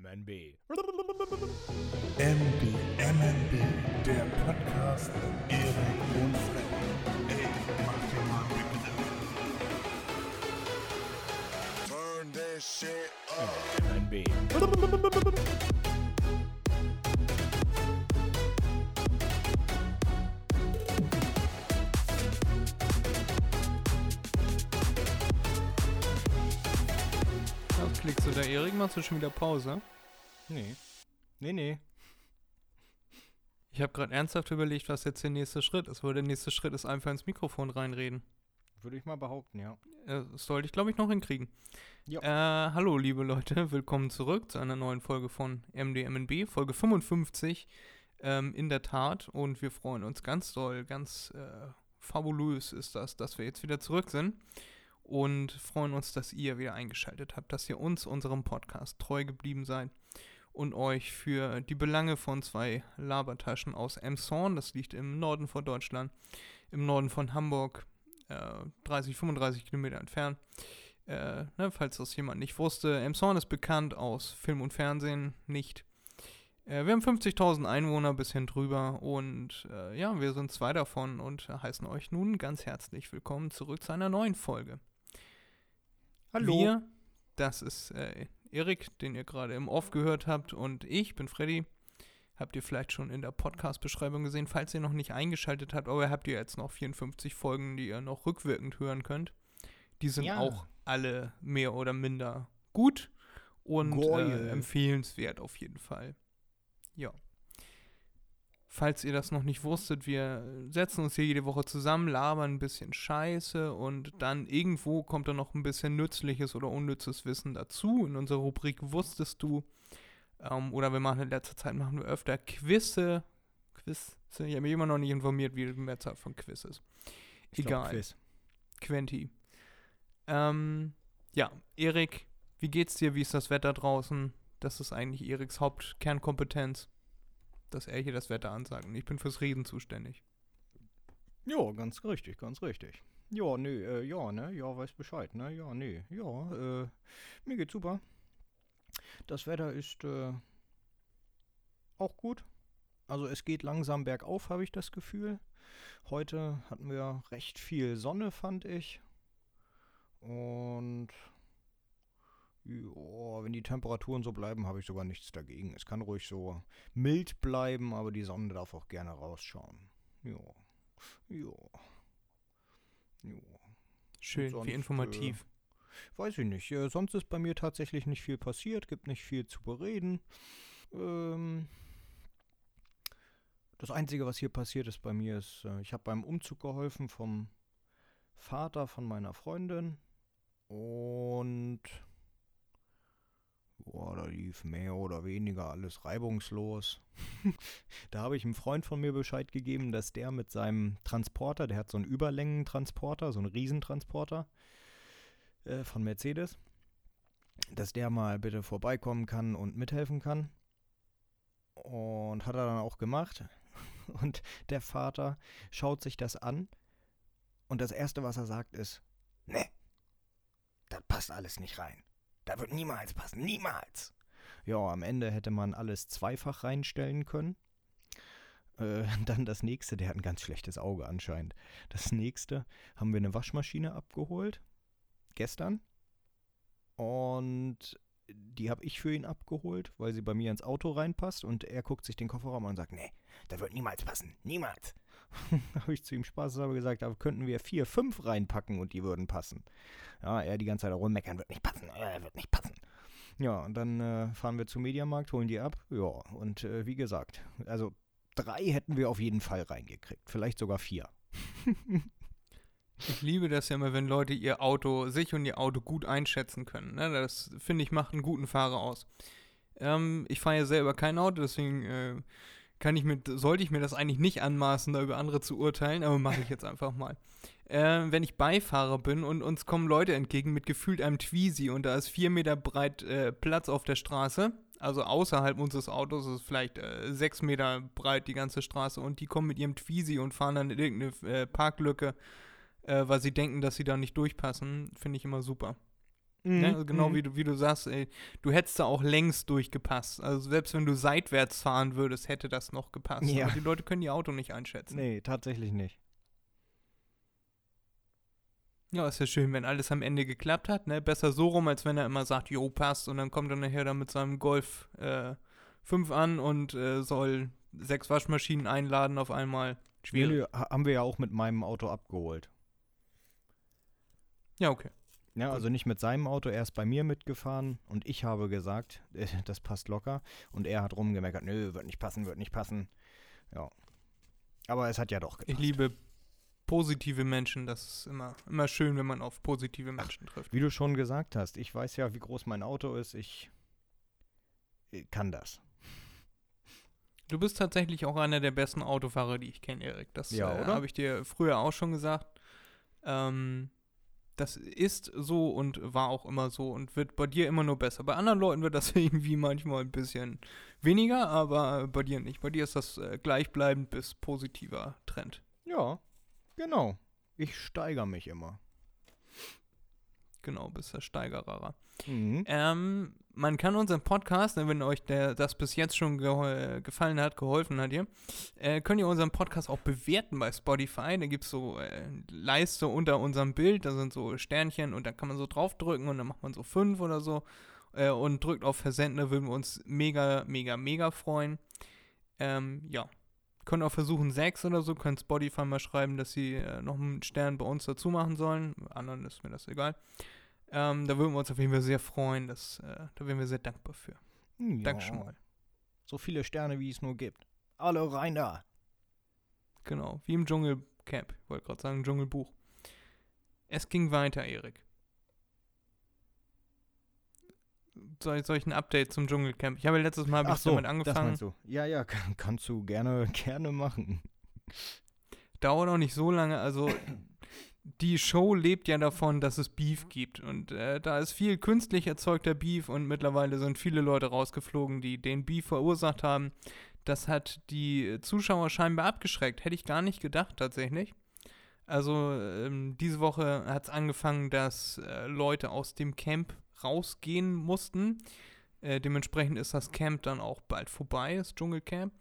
MNB. MBMNB, der Podcast mit Erik und Freddy. Ey, mach dir mal bitte. Turn this shit up. MNB. Erik? Machst du schon wieder Pause? Nee. Nee, nee. Ich habe gerade ernsthaft überlegt, was jetzt der nächste Schritt ist, weil der nächste Schritt ist einfach ins Mikrofon reinreden. Würde ich mal behaupten, ja. Äh, Das sollte ich, glaube ich, noch hinkriegen. Ja. Äh, hallo, liebe Leute, willkommen zurück zu einer neuen Folge von MDMNB, Folge 55 ähm, in der Tat. Und wir freuen uns ganz doll, ganz äh, fabulös ist das, dass wir jetzt wieder zurück sind. Und freuen uns, dass ihr wieder eingeschaltet habt, dass ihr uns, unserem Podcast, treu geblieben seid und euch für die Belange von zwei Labertaschen aus Emshorn, das liegt im Norden von Deutschland, im Norden von Hamburg, äh, 30, 35 Kilometer entfernt. Äh, ne, falls das jemand nicht wusste, Emshorn ist bekannt aus Film und Fernsehen, nicht. Äh, wir haben 50.000 Einwohner, bisschen drüber und äh, ja, wir sind zwei davon und heißen euch nun ganz herzlich willkommen zurück zu einer neuen Folge. Hallo. Wir, das ist äh, Erik, den ihr gerade im Off gehört habt, und ich bin Freddy. Habt ihr vielleicht schon in der Podcast-Beschreibung gesehen, falls ihr noch nicht eingeschaltet habt, aber habt ihr jetzt noch 54 Folgen, die ihr noch rückwirkend hören könnt. Die sind Ja. auch alle mehr oder minder gut und äh, empfehlenswert auf jeden Fall. Ja. Falls ihr das noch nicht wusstet, wir setzen uns hier jede Woche zusammen, labern ein bisschen Scheiße und dann irgendwo kommt dann noch ein bisschen nützliches oder unnützes Wissen dazu. In unserer Rubrik Wusstest du? Ähm, oder wir machen in letzter Zeit machen wir öfter Quizze. Quiz. Ich habe mich immer noch nicht informiert, wie die Mehrzahl von Quiz ist. Ich glaub, Egal. Quiz. Quenti. Ähm, ja, Erik, wie geht's dir? Wie ist das Wetter draußen? Das ist eigentlich Eriks Hauptkernkompetenz, dass er hier das Wetter ansagt. Ich bin fürs Reden zuständig. Ja, ganz richtig, ganz richtig. Ja, nee, äh, ja, ne, ja, weiß Bescheid, ne, ja, nee, ja, äh, mir geht's super. Das Wetter ist, äh, auch gut. Also es geht langsam bergauf, habe ich das Gefühl. Heute hatten wir recht viel Sonne, fand ich. Und ja, wenn die Temperaturen so bleiben, habe ich sogar nichts dagegen. Es kann ruhig so mild bleiben, aber die Sonne darf auch gerne rausschauen. Ja. Ja. Ja. Schön, sonst, wie informativ. Weiß ich nicht. Äh, sonst ist bei mir tatsächlich nicht viel passiert, gibt nicht viel zu bereden. Ähm, das Einzige, was hier passiert ist bei mir, ist, äh, ich habe beim Umzug geholfen vom Vater von meiner Freundin. Und boah, da lief mehr oder weniger alles reibungslos. da habe ich einem Freund von mir Bescheid gegeben, dass der mit seinem Transporter, der hat so einen Überlängentransporter, so einen Riesentransporter äh, von Mercedes, dass der mal bitte vorbeikommen kann und mithelfen kann. Und hat er dann auch gemacht. Und der Vater schaut sich das an. Und das Erste, was er sagt, ist, ne, das passt alles nicht rein. Da wird niemals passen, niemals. Ja, am Ende hätte man alles zweifach reinstellen können. Äh, dann das nächste, der hat ein ganz schlechtes Auge anscheinend. Das nächste haben wir eine Waschmaschine abgeholt. Gestern. Und die habe ich für ihn abgeholt, weil sie bei mir ins Auto reinpasst. Und er guckt sich den Kofferraum an und sagt, nee, da wird niemals passen. Niemals. habe ich zu ihm spaßeshalber gesagt, da könnten wir vier, fünf reinpacken und die würden passen. Ja, er die ganze Zeit rummeckern, wird nicht passen, äh, wird nicht passen. Ja, und dann äh, fahren wir zum Mediamarkt, holen die ab. Ja, und äh, wie gesagt, also drei hätten wir auf jeden Fall reingekriegt. Vielleicht sogar vier. Ich liebe das ja immer, wenn Leute ihr Auto, sich und ihr Auto gut einschätzen können. Ne? Das, finde ich, macht einen guten Fahrer aus. Ähm, ich fahre ja selber kein Auto, deswegen äh, kann ich mir, sollte ich mir das eigentlich nicht anmaßen, da über andere zu urteilen, aber mache ich jetzt einfach mal. Äh, wenn ich Beifahrer bin und uns kommen Leute entgegen mit gefühlt einem Twizy und da ist vier Meter breit äh, Platz auf der Straße, also außerhalb unseres Autos ist vielleicht äh, sechs Meter breit die ganze Straße und die kommen mit ihrem Twizy und fahren dann in irgendeine äh, Parklücke, äh, weil sie denken, dass sie da nicht durchpassen, finde ich immer super. Ne? Also genau mhm. wie du, wie du sagst, ey, du hättest da auch längst durchgepasst. Also selbst wenn du seitwärts fahren würdest, hätte das noch gepasst. Ja. Aber die Leute können ihr Auto nicht einschätzen. Nee, tatsächlich nicht. Ja, ist ja schön, wenn alles am Ende geklappt hat. Ne? Besser so rum, als wenn er immer sagt, jo, passt. Und dann kommt er nachher da mit seinem Golf äh, 5 an und äh, soll sechs Waschmaschinen einladen auf einmal. Schwierig. nee, haben wir ja auch mit meinem Auto abgeholt. Ja, okay. Ja, also nicht mit seinem Auto, er ist bei mir mitgefahren und ich habe gesagt, äh, das passt locker. Und er hat rumgemeckert, nö, wird nicht passen, wird nicht passen. Ja. Aber es hat ja doch gepasst. Ich liebe positive Menschen. Das ist immer, immer schön, wenn man auf positive Menschen trifft. Wie du schon gesagt hast, ich weiß ja, wie groß mein Auto ist. Ich äh, kann das. Du bist tatsächlich auch einer der besten Autofahrer, die ich kenne, Erik. Das Ja, äh, habe ich dir früher auch schon gesagt. Ähm, das ist so und war auch immer so und wird bei dir immer nur besser. Bei anderen Leuten wird das irgendwie manchmal ein bisschen weniger, aber bei dir nicht. Bei dir ist das äh, gleichbleibend bis positiver Trend. Ja, genau. Ich steigere mich immer. Genau, bis der Steigerer. Mhm. Ähm, man kann unseren Podcast, ne, wenn euch der, das bis jetzt schon gehol- gefallen hat, geholfen hat hier, äh, könnt ihr unseren Podcast auch bewerten bei Spotify. Da gibt es so äh, Leiste unter unserem Bild, da sind so Sternchen und da kann man so draufdrücken und dann macht man so fünf oder so äh, und drückt auf Versenden, da würden wir uns mega, mega, mega freuen. Ähm, ja. Können auch versuchen, sechs oder so, können Spotify mal schreiben, dass sie äh, noch einen Stern bei uns dazu machen sollen. Anderen ist mir das egal. Ähm, da würden wir uns auf jeden Fall sehr freuen. Das, äh, da wären wir sehr dankbar für. Ja. Danke schon mal. So viele Sterne, wie es nur gibt. Alle rein da. Genau, wie im Dschungelcamp. Ich wollte gerade sagen, Dschungelbuch. Es ging weiter, Erik. Soll, soll ich ein Update zum Dschungelcamp? Ich habe letztes Mal hab so, damit das angefangen. meinst du. Ja, ja, kann, kannst du gerne, gerne machen. Dauert auch nicht so lange. Also, die Show lebt ja davon, dass es Beef gibt. Und äh, da ist viel künstlich erzeugter Beef und mittlerweile sind viele Leute rausgeflogen, die den Beef verursacht haben. Das hat die Zuschauer scheinbar abgeschreckt. Hätte ich gar nicht gedacht, tatsächlich. Also, ähm, diese Woche hat es angefangen, dass äh, Leute aus dem Camp rausgehen mussten. Äh, dementsprechend ist das Camp dann auch bald vorbei, das Dschungelcamp.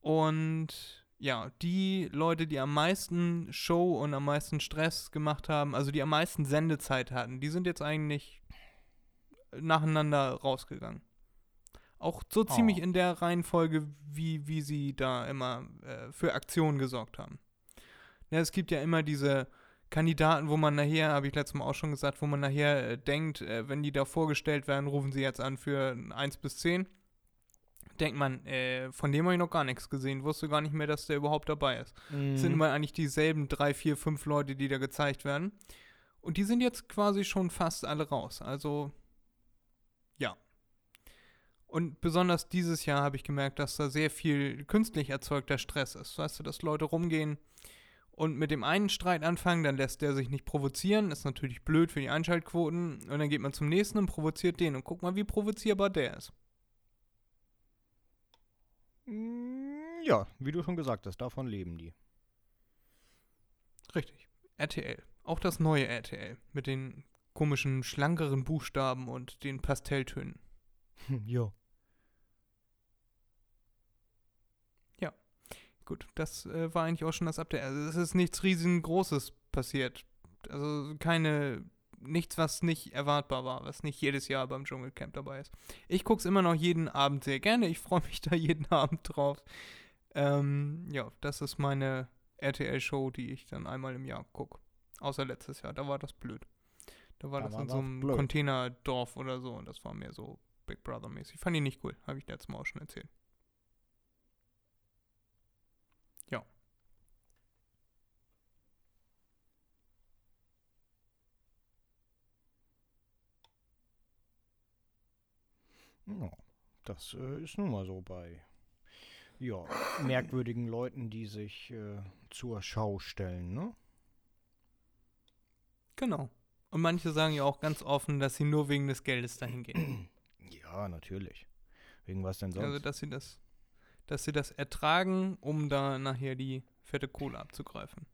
Und ja, die Leute, die am meisten Show und am meisten Stress gemacht haben, also die am meisten Sendezeit hatten, die sind jetzt eigentlich nacheinander rausgegangen. Auch so ziemlich Oh. in der Reihenfolge, wie, wie sie da immer äh, für Aktionen gesorgt haben. Ja, es gibt ja immer diese Kandidaten, wo man nachher, habe ich letztes Mal auch schon gesagt, wo man nachher äh, denkt, äh, wenn die da vorgestellt werden, rufen sie jetzt an für 1 bis 10 denkt man, äh, von dem habe ich noch gar nichts gesehen, wusste gar nicht mehr, dass der überhaupt dabei ist. Es Mhm. sind immer eigentlich dieselben drei, vier, fünf Leute, die da gezeigt werden. Und die sind jetzt quasi schon fast alle raus. Also, ja. Und besonders dieses Jahr habe ich gemerkt, dass da sehr viel künstlich erzeugter Stress ist. Weißt du, dass Leute rumgehen und mit dem einen Streit anfangen, dann lässt der sich nicht provozieren. Ist natürlich blöd für die Einschaltquoten. Und dann geht man zum nächsten und provoziert den. Und guck mal, wie provozierbar der ist. Mm, Ja, wie du schon gesagt hast, davon leben die. Richtig. RTL. Auch das neue RTL. Mit den komischen, schlankeren Buchstaben und den Pastelltönen. ja. Gut, das äh, war eigentlich auch schon das Update. Also es ist nichts riesengroßes passiert. Also keine, nichts, was nicht erwartbar war, was nicht jedes Jahr beim Dschungelcamp dabei ist. Ich gucke es immer noch jeden Abend sehr gerne. Ich freue mich da jeden Abend drauf. Ähm, ja, das ist meine RTL-Show, die ich dann einmal im Jahr gucke. Außer letztes Jahr, da war das blöd. Da war Da das war in so einem blöd. Containerdorf oder so und das war mehr so Big Brother-mäßig. Fand ich nicht cool, habe ich letztes Mal auch schon erzählt. Ja, das äh, ist nun mal so bei ja, merkwürdigen Leuten, die sich äh, zur Schau stellen, ne? Genau. Und manche sagen ja auch ganz offen, dass sie nur wegen des Geldes dahin gehen. Ja, natürlich. Wegen was denn sonst? Also, dass sie das, dass sie das ertragen, um da nachher die fette Kohle abzugreifen.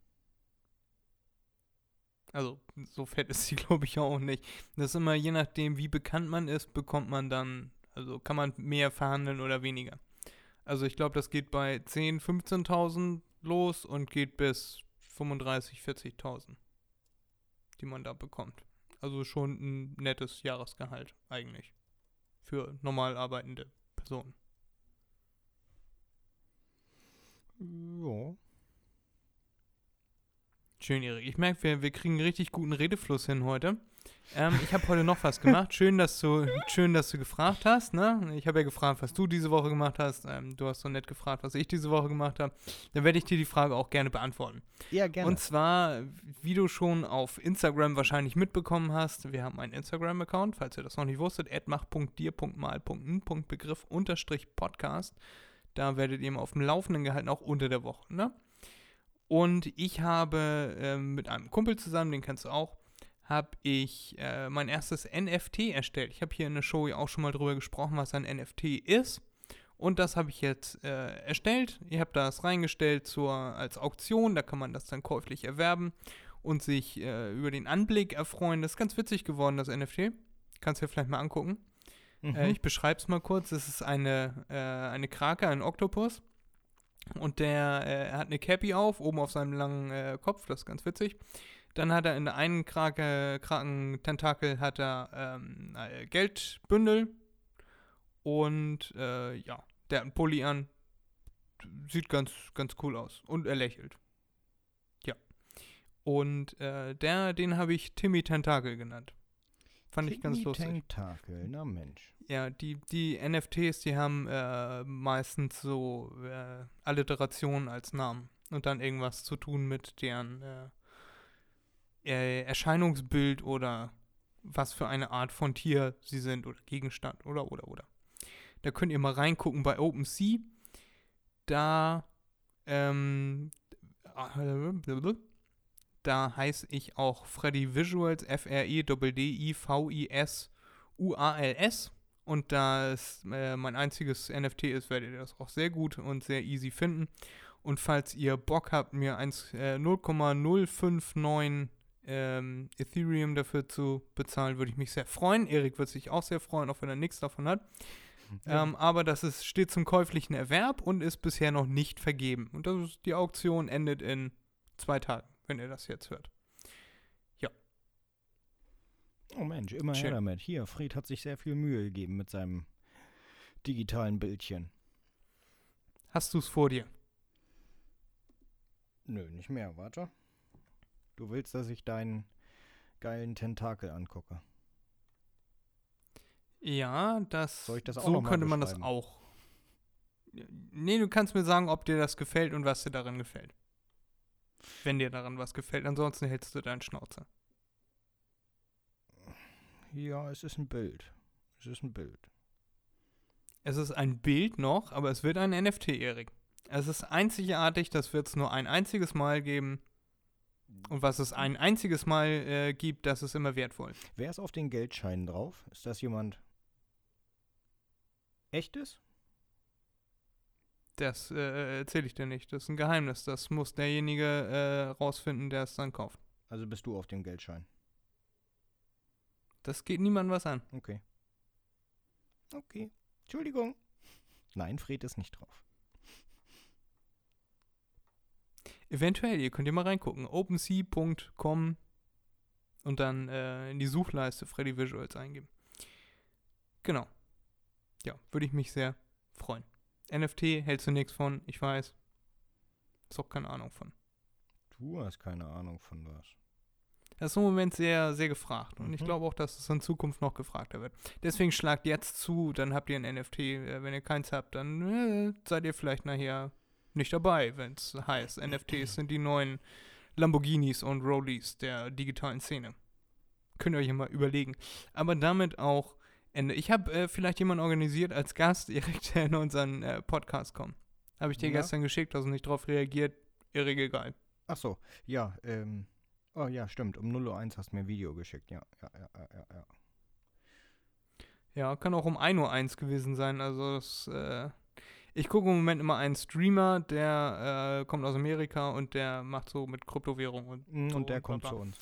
Also so fett ist sie, glaube ich, auch nicht. Das ist immer je nachdem, wie bekannt man ist, bekommt man dann, also kann man mehr verhandeln oder weniger. Also ich glaube, das geht bei 10.000, 15.000 los und geht bis 35.000, 40.000, die man da bekommt. Also schon ein nettes Jahresgehalt eigentlich für normal arbeitende Personen. Ja. Schön, Erik. Ich merke, wir, wir kriegen einen richtig guten Redefluss hin heute. Ähm, ich habe heute noch was gemacht. Schön, dass du, schön, dass du gefragt hast. Ne? Ich habe ja gefragt, was du diese Woche gemacht hast. Ähm, du hast so nett gefragt, was ich diese Woche gemacht habe. Dann werde ich dir die Frage auch gerne beantworten. Ja, gerne. Und zwar, wie du schon auf Instagram wahrscheinlich mitbekommen hast, wir haben einen Instagram-Account, falls ihr das noch nicht wusstet, mach.dir.mal.n.begriff unterstrich Podcast. Da werdet ihr immer auf dem Laufenden gehalten, auch unter der Woche. Ne? Und ich habe ähm, mit einem Kumpel zusammen, den kennst du auch, habe ich äh, mein erstes NFT erstellt. Ich habe hier in der Show ja auch schon mal drüber gesprochen, was ein NFT ist. Und das habe ich jetzt äh, erstellt. Ich habe das reingestellt zur, als Auktion. Da kann man das dann käuflich erwerben und sich äh, über den Anblick erfreuen. Das ist ganz witzig geworden, das NFT. Kannst du dir vielleicht mal angucken. Mhm. Äh, ich beschreibe es mal kurz. Es ist eine, äh, eine Krake, ein Oktopus. Und der äh, er hat eine Cappy auf, oben auf seinem langen Kopf. Das ist ganz witzig. Dann hat er in der einen Krake, Kraken-Tentakel hat er ähm, äh, Geldbündel. Und äh, ja, der hat einen Pulli an. Sieht ganz, ganz cool aus. Und er lächelt. Ja. Und äh, der, den habe ich Timmy Tentakel genannt. Fand ich ganz Timmy lustig. Tentakel, na Mensch. Ja, die, die NFTs, die haben äh, meistens so äh, Alliterationen als Namen und dann irgendwas zu tun mit deren äh, Erscheinungsbild oder was für eine Art von Tier sie sind oder Gegenstand oder oder oder. Da könnt ihr mal reingucken bei OpenSea. Da ähm, äh, da heiße ich auch Freddy Visuals, F-R-E-D-D-I-V-I-S-U-A-L-S. Und da es äh, mein einziges NFT ist, werdet ihr das auch sehr gut und sehr easy finden. Und falls ihr Bock habt, mir 1, äh, 0,059 ähm, Ethereum dafür zu bezahlen, würde ich mich sehr freuen. Erik wird sich auch sehr freuen, auch wenn er nichts davon hat. Ähm, aber das ist, steht zum käuflichen Erwerb und ist bisher noch nicht vergeben. Und das ist, die Auktion endet in zwei Tagen, wenn ihr das jetzt hört. Oh Mensch, immer Schön. her damit. Hier, Fred hat sich sehr viel Mühe gegeben mit seinem digitalen Bildchen. Hast du es vor dir? Nö, nicht mehr, warte. Du willst, dass ich deinen geilen Tentakel angucke. Ja, das, Soll ich das auch so könnte man das auch. Nee, du kannst mir sagen, ob dir das gefällt und was dir daran gefällt. Wenn dir daran was gefällt, ansonsten hältst du deinen Schnauze. Ja, es ist ein Bild. Es ist ein Bild. Es ist ein Bild noch, aber es wird ein NFT, Erik. Es ist einzigartig, das wird es nur ein einziges Mal geben. Und was es ein einziges Mal äh, gibt, das ist immer wertvoll. Wer ist auf den Geldscheinen drauf? Ist das jemand echtes? Das äh, erzähle ich dir nicht. Das ist ein Geheimnis. Das muss derjenige äh, rausfinden, der es dann kauft. Also bist du auf dem Geldschein. Das geht niemandem was an. Okay. Okay. Entschuldigung. Nein, Fred ist nicht drauf. Eventuell, ihr könnt ihr mal reingucken. OpenSea.com und dann äh, in die Suchleiste Freddy Visuals eingeben. Genau. Ja, würde ich mich sehr freuen. NFT hältst du nichts von, ich weiß. Ist auch keine Ahnung von. Du hast keine Ahnung von was. Das ist im Moment sehr, sehr gefragt. Und ich Mhm. glaube auch, dass es in Zukunft noch gefragter wird. Deswegen schlagt jetzt zu, dann habt ihr ein NFT. Äh, Wenn ihr keins habt, dann äh, seid ihr vielleicht nachher nicht dabei, wenn es heißt, NFTs sind die neuen Lamborghinis und Rollies der digitalen Szene. Könnt ihr euch mal überlegen. Aber damit auch Ende. Ich habe äh, vielleicht jemanden organisiert als Gast, der in unseren äh, Podcast kommt. Habe ich dir Ja. gestern geschickt, hast du nicht drauf reagiert. Erik, egal. Ach so, ja, ähm. Oh ja, stimmt. Um 0.01 Uhr hast du mir ein Video geschickt. Ja, ja, ja, ja, ja, ja. Kann auch um 1 Uhr eins gewesen sein. Also es, äh, ich gucke im Moment immer einen Streamer, der äh, kommt aus Amerika und der macht so mit Kryptowährung und Mm, So, Und der und kommt zu uns.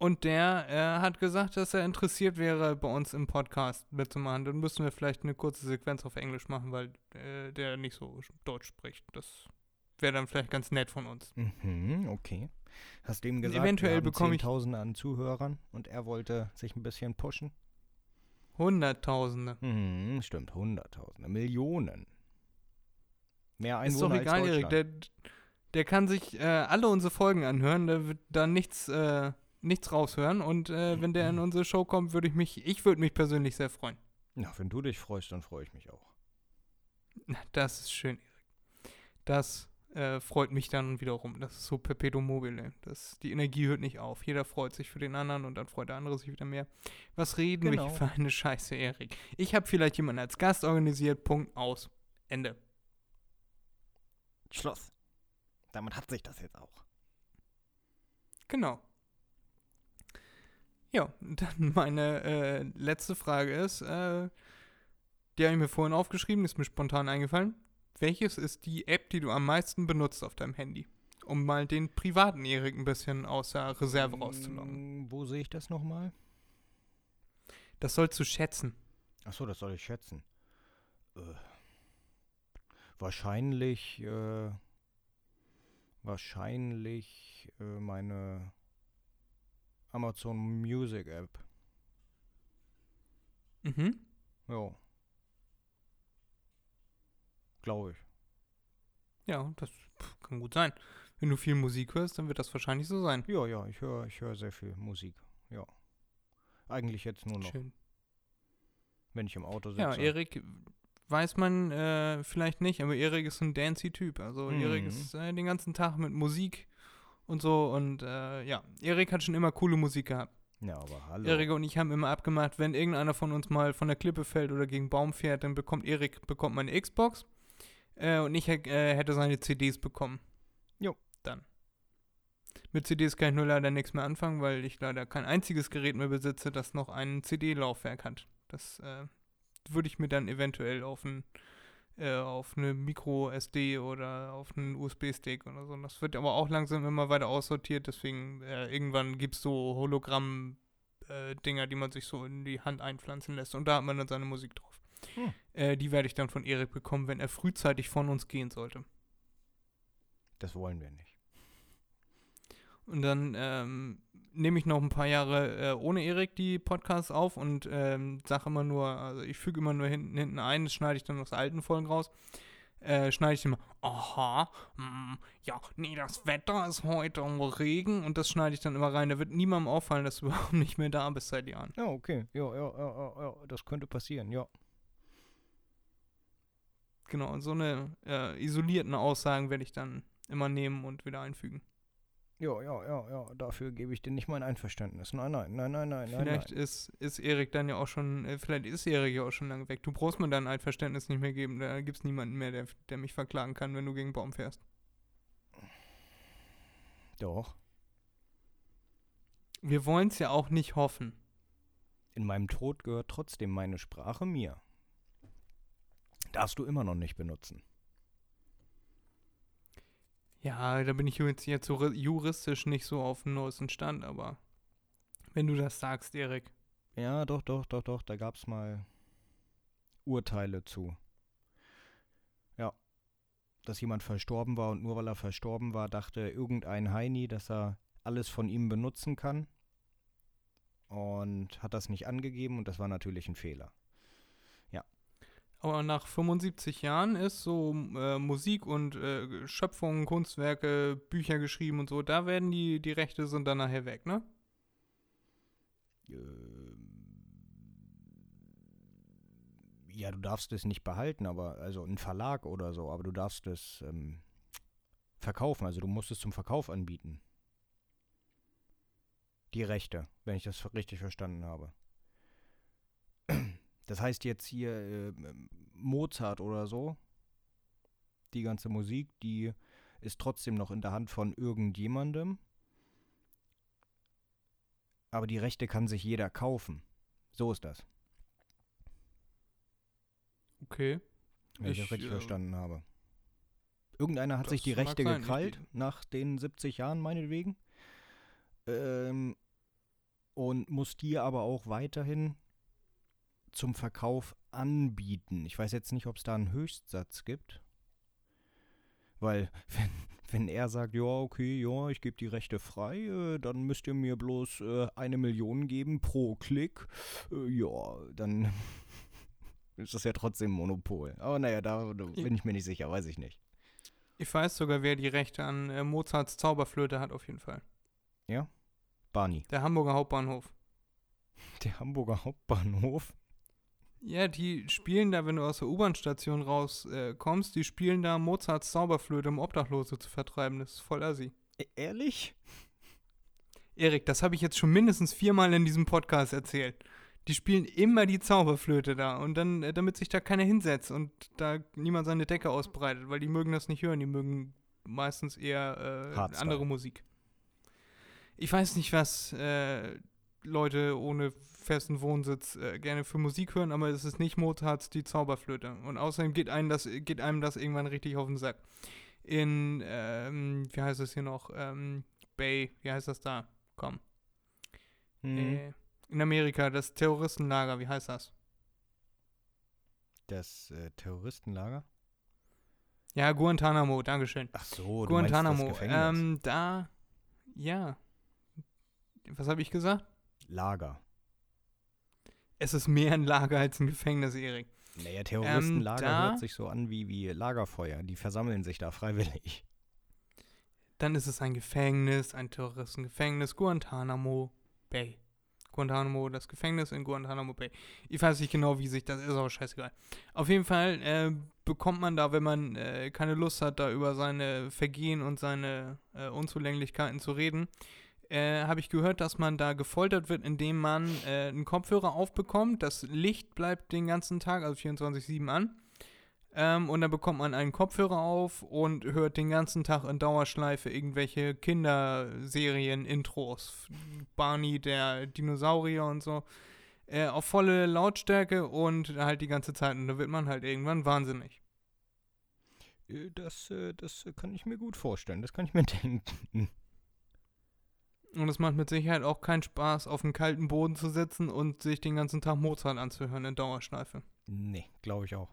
Und der äh, hat gesagt, dass er interessiert wäre, bei uns im Podcast mitzumachen. Dann müssen wir vielleicht eine kurze Sequenz auf Englisch machen, weil äh, der nicht so Deutsch spricht. Das wäre dann vielleicht ganz nett von uns. Mhm, okay. Hast du ihm gesagt, Eventuell bekomme ich- Zehntausende an Zuhörern und er wollte sich ein bisschen pushen? Hunderttausende. Mhm, stimmt, Hunderttausende, Millionen. Mehr Ist doch Einwohner egal, Erik. Der, der kann sich äh, alle unsere Folgen anhören. Der wird da nichts, äh, nichts raushören. Und äh, wenn der in unsere Show kommt, würde ich mich, ich würde mich persönlich sehr freuen. Na, wenn du dich freust, dann freue ich mich auch. Na, Das ist schön, Erik. Das äh, freut mich dann wiederum. Das ist so Perpetuum mobile. Das, die Energie hört nicht auf. Jeder freut sich für den anderen und dann freut der andere sich wieder mehr. Was reden wir Genau. hier für eine Scheiße, Erik? Ich habe vielleicht jemanden als Gast organisiert. Punkt aus. Ende. Schluss. Damit hat sich das jetzt auch. Genau. Ja, dann meine äh, letzte Frage ist, äh, die habe ich mir vorhin aufgeschrieben, ist mir spontan eingefallen. Welches ist die App, die du am meisten benutzt auf deinem Handy? Um mal den privaten Erik ein bisschen aus der Reserve rauszulocken. Mm, Wo sehe ich das nochmal? Das sollst du schätzen. Achso, das soll ich schätzen. Äh, wahrscheinlich, äh, wahrscheinlich äh, meine Amazon Music App. Mhm. Ja. Glaube ich. Ja, das pff, kann gut sein. Wenn du viel Musik hörst, dann wird das wahrscheinlich so sein. Ja, ja, ich höre ich hör sehr viel Musik. Ja. Eigentlich jetzt nur noch, Schön. wenn ich im Auto sitze. Ja, Erik weiß man äh, vielleicht nicht, aber Erik ist ein dancy-Typ. Also Erik Mhm. ist äh, den ganzen Tag mit Musik und so und äh, ja, Erik hat schon immer coole Musik gehabt. Ja, aber hallo. Erik und ich haben immer abgemacht, wenn irgendeiner von uns mal von der Klippe fällt oder gegen Baum fährt, dann bekommt Erik bekommt meine Xbox äh, und ich äh, hätte seine CDs bekommen. Jo. Dann. Mit CDs kann ich nur leider nichts mehr anfangen, weil ich leider kein einziges Gerät mehr besitze, das noch ein CD-Laufwerk hat. Das äh, würde ich mir dann eventuell auf ein äh, auf eine Micro SD oder auf einen USB-Stick oder so. Das wird aber auch langsam immer weiter aussortiert, deswegen äh, irgendwann gibt es so Hologramm-Dinger, die man sich so in die Hand einpflanzen lässt und da hat man dann seine Musik drauf. Hm. Äh, die werde ich dann von Erik bekommen, wenn er frühzeitig von uns gehen sollte. Das wollen wir nicht. Und dann ähm, nehme ich noch ein paar Jahre äh, ohne Erik die Podcasts auf und ähm, sage immer nur, also ich füge immer nur hinten, hinten ein, das schneide ich dann aus alten Folgen raus. Äh, schneide ich immer, aha, mm, ja, nee, das Wetter ist heute Regen und das schneide ich dann immer rein. Da wird niemandem auffallen, dass du überhaupt nicht mehr da bist seit Jahren. Ja, okay. Ja, ja, ja, ja, ja. Das könnte passieren, ja. Genau, und so eine äh, isolierten Aussagen werde ich dann immer nehmen und wieder einfügen. Ja, ja, ja, ja. Dafür gebe ich dir nicht mein Einverständnis. Nein, nein, nein, nein, nein, nein. Vielleicht nein. ist, ist Erik dann ja auch schon, äh, vielleicht ist Erik ja auch schon lange weg. Du brauchst mir dein Einverständnis nicht mehr geben. Da gibt es niemanden mehr, der, der mich verklagen kann, wenn du gegen Baum fährst. Doch. Wir wollen es ja auch nicht hoffen. In meinem Tod gehört trotzdem meine Sprache mir. Darfst du immer noch nicht benutzen. Ja, da bin ich jetzt, jetzt juristisch nicht so auf dem neuesten Stand, aber wenn du das sagst, Erik. Ja, doch, doch, doch, doch. Da gab es mal Urteile zu. Ja. Dass jemand verstorben war und nur weil er verstorben war, dachte irgendein Heini, dass er alles von ihm benutzen kann. Und hat das nicht angegeben und das war natürlich ein Fehler. Aber nach 75 Jahren ist so äh, Musik und äh, Schöpfungen, Kunstwerke, Bücher geschrieben und so, da werden die, die Rechte sind dann nachher weg, ne? Ja, du darfst es nicht behalten, aber also ein Verlag oder so, aber du darfst es ähm, verkaufen, also du musst es zum Verkauf anbieten. Die Rechte, wenn ich das richtig verstanden habe. Das heißt jetzt hier äh, Mozart oder so, die ganze Musik, die ist trotzdem noch in der Hand von irgendjemandem. Aber die Rechte kann sich jeder kaufen. So ist das, Okay. wenn ich, Ich, das richtig äh, verstanden habe. Irgendeiner hat sich die Rechte sein, gekrallt, nach den 70 Jahren meinetwegen. Ähm, und muss die aber auch weiterhin zum Verkauf anbieten. Ich weiß jetzt nicht, ob es da einen Höchstsatz gibt. Weil, wenn, wenn er sagt, ja, okay, ja, ich gebe die Rechte frei, äh, dann müsst ihr mir bloß äh, eine Million geben pro Klick, äh, ja, dann ist das ja trotzdem Monopol. Aber naja, da, da bin ich mir nicht sicher, weiß ich nicht. Ich weiß sogar, wer die Rechte an äh, Mozarts Zauberflöte hat, auf jeden Fall. Barney. Der Hamburger Hauptbahnhof. Der Hamburger Hauptbahnhof. Ja, die spielen da, wenn du aus der U-Bahn-Station rauskommst, äh, die spielen da Mozarts Zauberflöte, um Obdachlose zu vertreiben. Das ist voll assi. E ehrlich? Erik, das habe ich jetzt schon mindestens viermal in diesem Podcast erzählt. Die spielen immer die Zauberflöte da und dann, äh, damit sich da keiner hinsetzt und da niemand seine Decke ausbreitet, weil die mögen das nicht hören, die mögen meistens eher äh, andere Musik. Ich weiß nicht, was äh, Leute ohne festen Wohnsitz äh, gerne für Musik hören, aber es ist nicht Mozarts die Zauberflöte. Und außerdem geht einem das, geht einem das irgendwann richtig auf den Sack. In, ähm, wie heißt es hier noch? Ähm, Bay, wie heißt das da? Komm. Hm. Äh, in Amerika, das Terroristenlager, wie heißt das? Das äh, Terroristenlager? Ja, Guantanamo, Dankeschön. Ach so, du Guantanamo, meinst das Gefängnis. ähm, da, ja. Was habe ich gesagt? Lager. Es ist mehr ein Lager als ein Gefängnis, Erik. Naja, Terroristenlager Ähm, hört sich so an wie, wie Lagerfeuer. Die versammeln sich da freiwillig. Dann ist es ein Gefängnis, ein Terroristengefängnis, Guantanamo Bay. Guantanamo, das Gefängnis in Guantanamo Bay. Ich weiß nicht genau, wie sich das ist, aber scheißegal. Auf jeden Fall äh, bekommt man da, wenn man äh, keine Lust hat, da über seine Vergehen und seine äh, Unzulänglichkeiten zu reden, äh, habe ich gehört, dass man da gefoltert wird, indem man äh, einen Kopfhörer aufbekommt. Das Licht bleibt den ganzen Tag, also 24-7 an. Ähm, und dann bekommt man einen Kopfhörer auf und hört den ganzen Tag in Dauerschleife irgendwelche Kinderserien-Intros. Barney, der Dinosaurier und so. Äh, auf volle Lautstärke und halt die ganze Zeit. Und da wird man halt irgendwann wahnsinnig. Äh, Das, äh, das kann ich mir gut vorstellen. Das kann ich mir denken. Und es macht mit Sicherheit auch keinen Spaß, auf dem kalten Boden zu sitzen und sich den ganzen Tag Mozart anzuhören in Dauerschleife. Nee, glaube ich auch.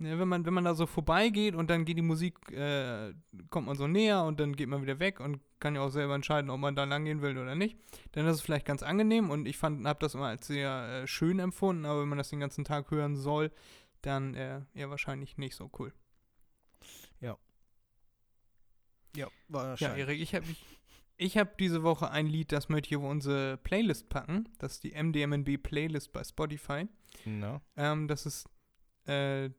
Ja, wenn man, wenn man da so vorbeigeht und dann geht die Musik, äh, kommt man so näher und dann geht man wieder weg und kann ja auch selber entscheiden, ob man da lang gehen will oder nicht, dann ist es vielleicht ganz angenehm und ich fand, habe das immer als sehr äh, schön empfunden, aber wenn man das den ganzen Tag hören soll, dann äh, eher wahrscheinlich nicht so cool. Ja, Ja, wahrscheinlich. Erik, ich habe ich, ich hab diese Woche ein Lied, das möchte ich auf unsere Playlist packen. Das ist die MDMNB Playlist bei Spotify. Na, Ähm, das ist äh,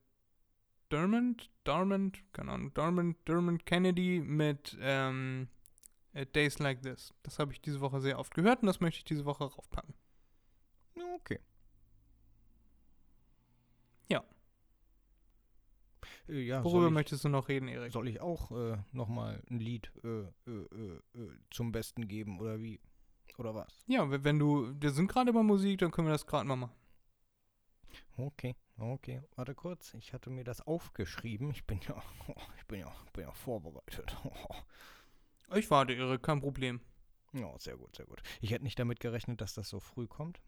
Dermot, Dermot, keine Ahnung, Dermot, Dermot Kennedy mit ähm, äh, Days Like This. Das habe ich diese Woche sehr oft gehört und das möchte ich diese Woche raufpacken. okay. Ja. Äh, ja Worüber ich, möchtest du noch reden, Erik? soll ich auch äh, nochmal ein Lied äh, äh, äh, äh, zum Besten geben oder wie? Oder was? Ja, wenn du, wir sind gerade bei Musik, dann können wir das gerade mal machen. Okay, okay. Warte kurz. Ich hatte mir das aufgeschrieben. Ich bin ja, ich bin ja, bin ja vorbereitet. Ich warte, Erik, kein Problem. Ja, sehr gut, sehr gut. Ich hätte nicht damit gerechnet, dass das so früh kommt.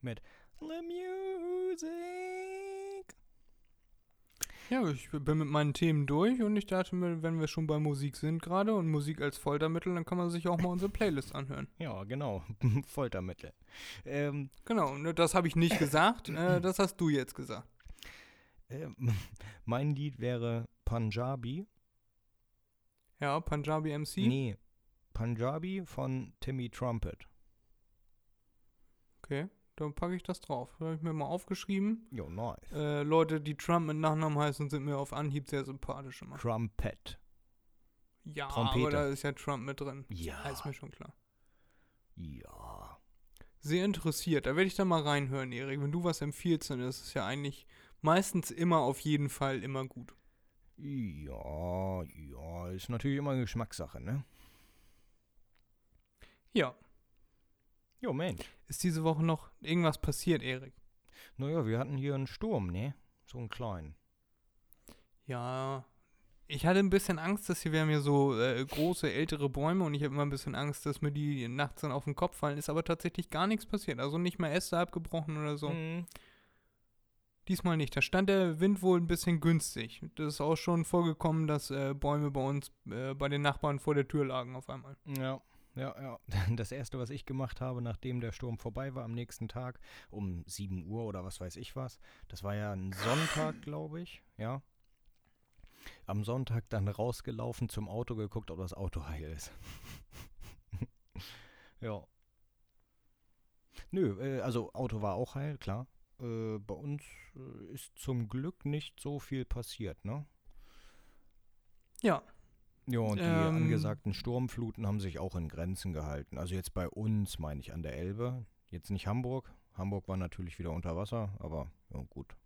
Mit The Music. Ja, ich bin mit meinen Themen durch und ich dachte mir, wenn wir schon bei Musik sind gerade und Musik als Foltermittel, dann kann man sich auch mal unsere Playlist anhören. Ja, genau. Foltermittel. Ähm, Genau, ne, das habe ich nicht gesagt, äh, das hast du jetzt gesagt. ähm, mein Lied wäre Punjabi. Ja, Punjabi MC. Nee, Punjabi von Timmy Trumpet. Okay, dann packe ich das drauf. Habe ich mir mal aufgeschrieben. Jo, nice. Äh, Leute, die Trump mit Nachnamen heißen, sind mir auf Anhieb sehr sympathisch immer. Trumpet. Ja, Trompete. aber da ist ja Trump mit drin. Ja. Ja, ist mir schon klar. Ja. Sehr interessiert. Da werde ich dann mal reinhören, Erik. Wenn du was empfiehlst, dann ist es ja eigentlich meistens immer auf jeden Fall immer gut. Ja, ja, ist natürlich immer eine Geschmackssache, ne? Ja. Jo, Mensch. Ist diese Woche noch irgendwas passiert, Erik? Naja, wir hatten hier einen Sturm, ne? So einen kleinen. Ja, ich hatte ein bisschen Angst, dass hier, wir haben hier so äh, große, ältere Bäume und ich habe immer ein bisschen Angst, dass mir die nachts dann auf den Kopf fallen. Ist aber tatsächlich gar nichts passiert. Also nicht mal Äste abgebrochen oder so. Mhm. Diesmal nicht. Da stand der Wind wohl ein bisschen günstig. Das ist auch schon vorgekommen, dass äh, Bäume bei uns, äh, bei den Nachbarn vor der Tür lagen auf einmal. Ja, ja, ja. Das erste, was ich gemacht habe, nachdem der Sturm vorbei war am nächsten Tag, um 7 Uhr oder was weiß ich was, das war ja ein Sonntag, glaube ich, ja. Am Sonntag dann rausgelaufen, zum Auto geguckt, ob das Auto heil ist. ja. Nö, äh, also Auto war auch heil, klar. Äh, bei uns äh, ist zum Glück nicht so viel passiert, ne? Ja, Ja, und die Ähm. angesagten Sturmfluten haben sich auch in Grenzen gehalten. Also jetzt bei uns, meine ich, an der Elbe. Jetzt nicht Hamburg. Hamburg war natürlich wieder unter Wasser, aber ja, gut.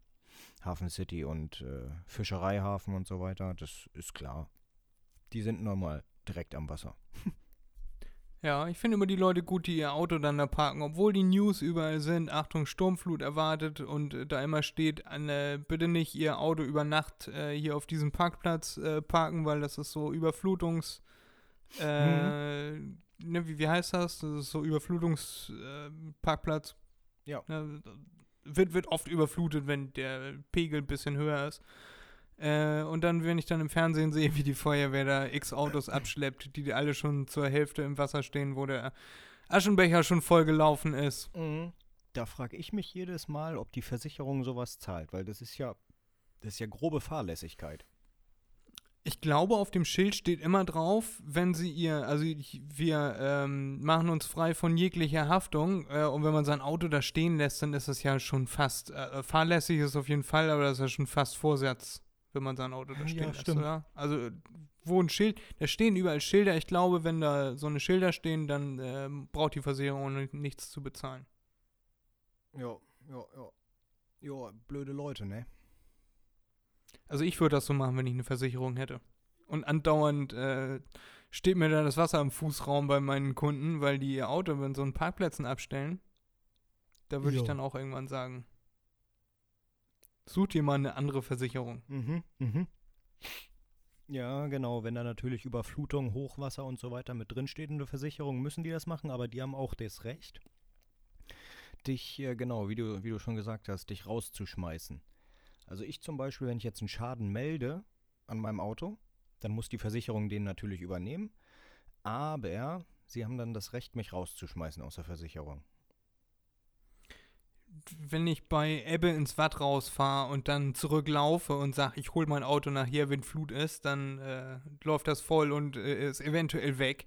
Hafen City und äh, Fischereihafen und so weiter, das ist klar. Die sind normal direkt am Wasser. Ja, ich finde immer die Leute gut, die ihr Auto dann da parken, obwohl die News überall sind, Achtung, Sturmflut erwartet und äh, da immer steht, äh, bitte nicht ihr Auto über Nacht äh, hier auf diesem Parkplatz äh, parken, weil das ist so Überflutungs... Äh, ne, wie, wie heißt das? Das ist so Überflutungsparkplatz. Parkplatz. Ja. Ne, wird, wird oft überflutet, wenn der Pegel ein bisschen höher ist. Äh, und dann, wenn ich dann im Fernsehen sehe, wie die Feuerwehr da x Autos abschleppt, die alle schon zur Hälfte im Wasser stehen, wo der Aschenbecher schon voll gelaufen ist. Da frage ich mich jedes Mal, ob die Versicherung sowas zahlt, weil das ist ja, das ist ja grobe Fahrlässigkeit. Ich glaube, auf dem Schild steht immer drauf, wenn sie ihr, also ich, wir ähm, machen uns frei von jeglicher Haftung äh, und wenn man sein Auto da stehen lässt, dann ist das ja schon fast, äh, fahrlässig ist auf jeden Fall, aber das ist ja schon fast Vorsatz, wenn man sein Auto da Ja, stehen lässt, stimmt. oder? Also äh, wo ein Schild, da stehen überall Schilder, ich glaube, wenn da so eine Schilder stehen, dann ähm, braucht die Versicherung ni- nichts zu bezahlen. Ja, ja, ja. Ja, blöde Leute, ne? Also ich würde das so machen, wenn ich eine Versicherung hätte. Und andauernd äh, steht mir da das Wasser im Fußraum bei meinen Kunden, weil die ihr Auto in so einen Parkplätzen abstellen. Da würde ich Ja. dann auch irgendwann sagen, such dir mal eine andere Versicherung. Mhm, mhm. Ja, genau. Wenn da natürlich Überflutung, Hochwasser und so weiter mit drinsteht in der Versicherung, müssen die das machen, aber die haben auch das Recht, dich, äh, genau, wie du, wie du schon gesagt hast, dich rauszuschmeißen. Also ich zum Beispiel, wenn ich jetzt einen Schaden melde an meinem Auto, dann muss die Versicherung den natürlich übernehmen, aber sie haben dann das Recht, mich rauszuschmeißen aus der Versicherung. Wenn ich bei Ebbe ins Watt rausfahre und dann zurücklaufe und sage, ich hole mein Auto nachher, wenn Flut ist, dann äh, läuft das voll und äh, ist eventuell weg.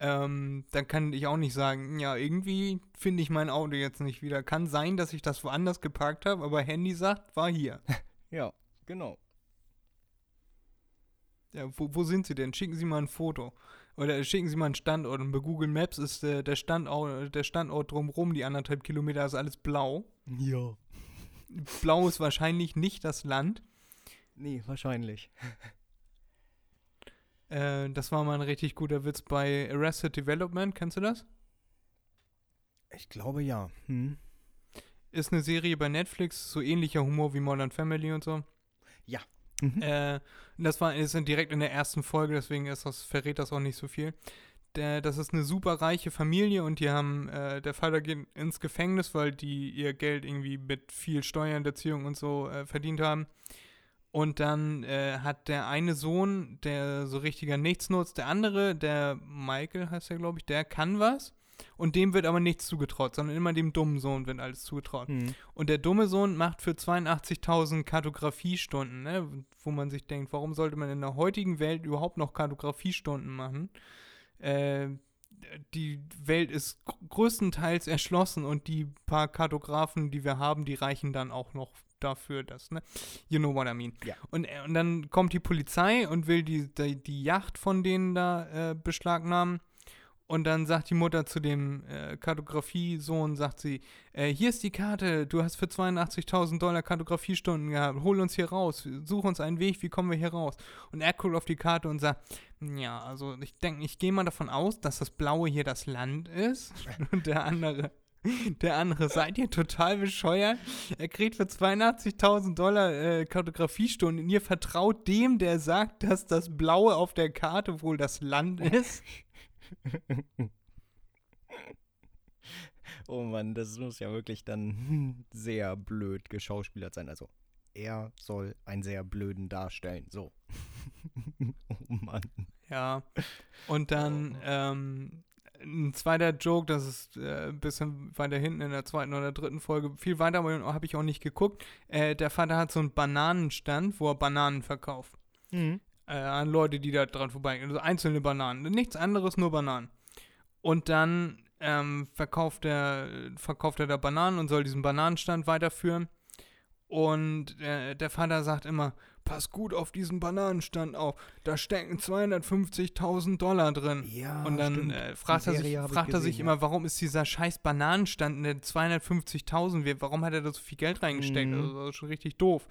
Ähm, dann kann ich auch nicht sagen, ja, irgendwie finde ich mein Auto jetzt nicht wieder. Kann sein, dass ich das woanders geparkt habe, aber Handy sagt, war hier. Ja, genau. Ja, wo, wo sind Sie denn? Schicken Sie mal ein Foto. Oder schicken Sie mal einen Standort. Und bei Google Maps ist äh, der, Standort, der Standort drumherum, die anderthalb Kilometer, ist alles blau. Ja. Blau ist wahrscheinlich nicht das Land. Nee, wahrscheinlich. Äh, das war mal ein richtig guter Witz bei Arrested Development. Kennst du das? Ich glaube ja. Hm. Ist eine Serie bei Netflix, so ähnlicher Humor wie Modern Family und so. Mhm. Äh, das war ist direkt in der ersten Folge, deswegen ist das, verrät das auch nicht so viel. Der, das ist eine super reiche Familie und die haben, äh, der Vater geht ins Gefängnis, weil die ihr Geld irgendwie mit viel Steuerhinterziehung und so äh, verdient haben. Und dann äh, hat der eine Sohn, der so richtiger Nichtsnutz, der andere, der Michael heißt er, glaube ich, der kann was. Und dem wird aber nichts zugetraut, sondern immer dem dummen Sohn wird alles zugetraut. Hm. Und der dumme Sohn macht für 82.000 Kartografiestunden, ne? wo man sich denkt, warum sollte man in der heutigen Welt überhaupt noch Kartografiestunden machen? Äh, die Welt ist gr- größtenteils erschlossen und die paar Kartografen, die wir haben, die reichen dann auch noch dafür, dass, ne? You know what I mean. Ja. Und, äh, und dann kommt die Polizei und will die, die, die Yacht von denen da äh, beschlagnahmen. Und dann sagt die Mutter zu dem äh, Kartografiesohn, sagt sie, äh, hier ist die Karte, du hast für 82.000 Dollar Kartografiestunden gehabt, hol uns hier raus, such uns einen Weg, wie kommen wir hier raus? Und er guckt auf die Karte und sagt, ja, also ich denke, ich gehe mal davon aus, dass das Blaue hier das Land ist und der andere, Der andere, seid ihr total bescheuert? Er kriegt für 82.000 Dollar äh, Kartografiestunden und ihr vertraut dem, der sagt, dass das Blaue auf der Karte wohl das Land ist? Oh Mann, das muss ja wirklich dann sehr blöd geschauspielert sein. Also, er soll einen sehr blöden darstellen. So. oh Mann. Ja. Und dann ähm, ein zweiter Joke, das ist äh, ein bisschen weiter hinten in der zweiten oder dritten Folge. Viel weiter aber habe ich auch nicht geguckt. Äh, der Vater hat so einen Bananenstand, wo er Bananen verkauft. Mhm. Äh, an Leute, die da dran vorbeigehen. Also einzelne Bananen. Nichts anderes, nur Bananen. Und dann ähm, verkauft, er, verkauft er da Bananen und soll diesen Bananenstand weiterführen. Und äh, der Vater sagt immer, pass gut auf diesen Bananenstand auf. Da stecken 250.000 Dollar drin. Ja, Und dann äh, fragt, er sich, fragt er sich gesehen, immer, warum ist dieser scheiß Bananenstand in der 250.000? Wie- Warum hat er da so viel Geld reingesteckt? Mhm. Also, das ist schon richtig doof.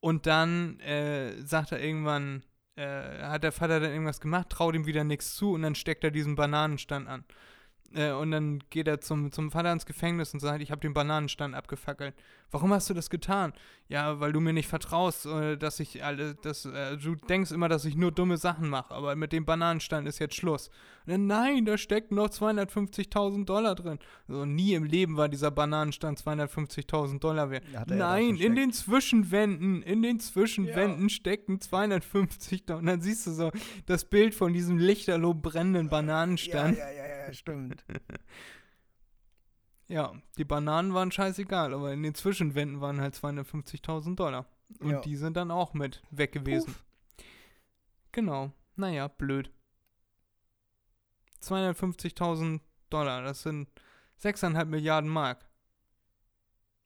Und dann äh, sagt er irgendwann, äh, hat der Vater dann irgendwas gemacht, traut ihm wieder nichts zu und dann steckt er diesen Bananenstand an. Äh, und dann geht er zum, zum Vater ins Gefängnis und sagt, ich habe den Bananenstand abgefackelt. Warum hast du das getan? Ja, weil du mir nicht vertraust, äh, dass ich alle, dass, äh, du denkst immer, dass ich nur dumme Sachen mache, aber mit dem Bananenstand ist jetzt Schluss. Dann, nein, da stecken noch 250.000 Dollar drin. So, nie im Leben war dieser Bananenstand 250.000 Dollar wert. Er ja Nein, in den Zwischenwänden, in den Zwischenwänden stecken 250 Dollar. Und dann siehst du so das Bild von diesem lichterloh brennenden Bananenstand. Ja, ja, ja, ja, stimmt. Ja, die Bananen waren scheißegal, aber in den Zwischenwänden waren halt 250.000 Dollar. Und Ja. die sind dann auch mit weg gewesen. Genau. Naja, blöd. 250.000 Dollar, das sind 6,5 Milliarden Mark.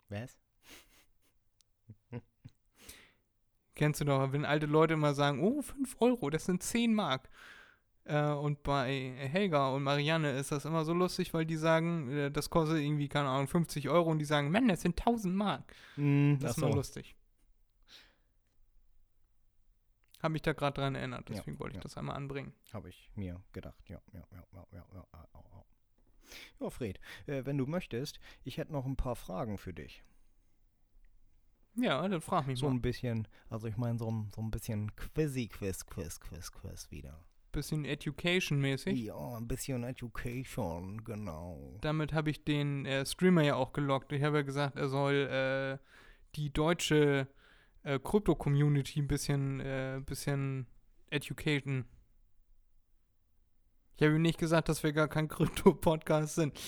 Was? Kennst du doch, wenn alte Leute immer sagen, oh, 5 Euro, das sind 10 Mark. Äh, und bei Helga und Marianne ist das immer so lustig, weil die sagen, äh, das kostet irgendwie, keine Ahnung, 50 Euro und die sagen, Mann, das sind 1000 Mark. Mm, das ist so. immer lustig. Habe mich da gerade dran erinnert, deswegen ja, wollte ich ja. das einmal anbringen. Habe ich mir gedacht, ja, ja, ja, ja, ja, ja, ja. ja. Ja, Fred, äh, wenn du möchtest, ich hätte noch ein paar Fragen für dich. Ja, dann frag mich so mal. So ein bisschen, also ich meine so, so ein bisschen Quizzy-Quiz, Quiz, Quiz, Quiz wieder. Bisschen Education-mäßig. Ja, ein bisschen Education, genau. Damit habe ich den äh, Streamer ja auch gelockt. Ich habe ja gesagt, er soll äh, die deutsche äh, Krypto-Community ein bisschen, äh, bisschen educaten. Ich habe ihm nicht gesagt, dass wir gar kein Krypto-Podcast sind,